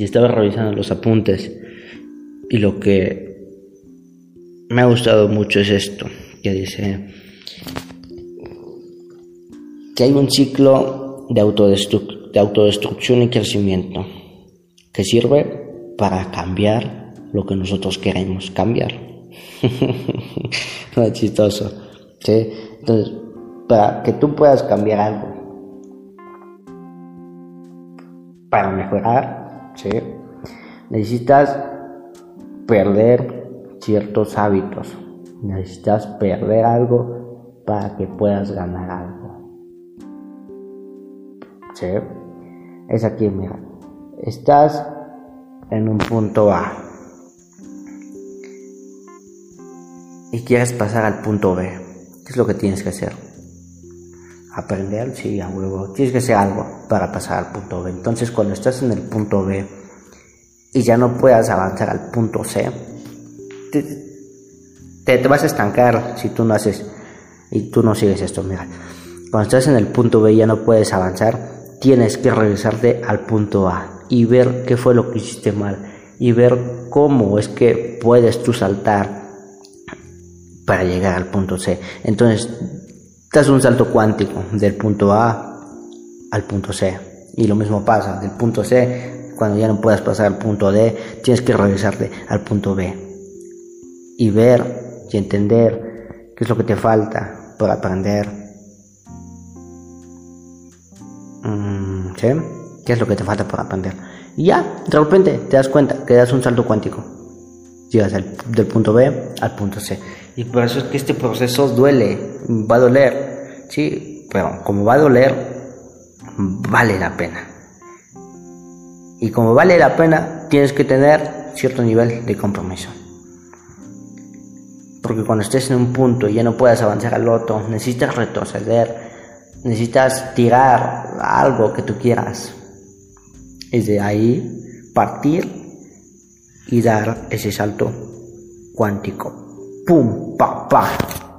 y estaba revisando los apuntes y lo que me ha gustado mucho es esto, que dice que hay un ciclo de, de autodestrucción y crecimiento que sirve para cambiar lo que nosotros queremos cambiar. no chistoso. ¿sí? Entonces, para que tú puedas cambiar algo, para mejorar, ¿sí? necesitas perder ciertos hábitos. Necesitas perder algo para que puedas ganar algo. ¿Sí? Es aquí, mira. Estás en un punto A y quieres pasar al punto B. ¿Qué es lo que tienes que hacer? Aprender, sí, a huevo. Tienes que hacer algo para pasar al punto B. Entonces, cuando estás en el punto B y ya no puedas avanzar al punto C, te, te, vas a estancar si tú no haces y tú no sigues esto. Mira, cuando estás en el punto B y ya no puedes avanzar, tienes que regresarte al punto A y ver qué fue lo que hiciste mal y ver cómo es que puedes tú saltar para llegar al punto C. Entonces, das un salto cuántico del punto A al punto C. Y lo mismo pasa, del punto C, cuando ya no puedas pasar al punto D, tienes que regresarte al punto B. Y ver y entender qué es lo que te falta para aprender Mm, ¿Sí? ¿Qué es lo que te falta por aprender? Y ya, de repente te das cuenta que das un salto cuántico. Llegas del punto B al punto C. Y por eso es que este proceso duele, va a doler. Sí, pero como va a doler, vale la pena. Y como vale la pena, tienes que tener cierto nivel de compromiso. Porque cuando estés en un punto y ya no puedas avanzar al otro, necesitas retroceder, necesitas tirar algo que tú quieras. Es de ahí partir y dar ese salto cuántico. ¡Pum! ¡Pa! ¡Pa!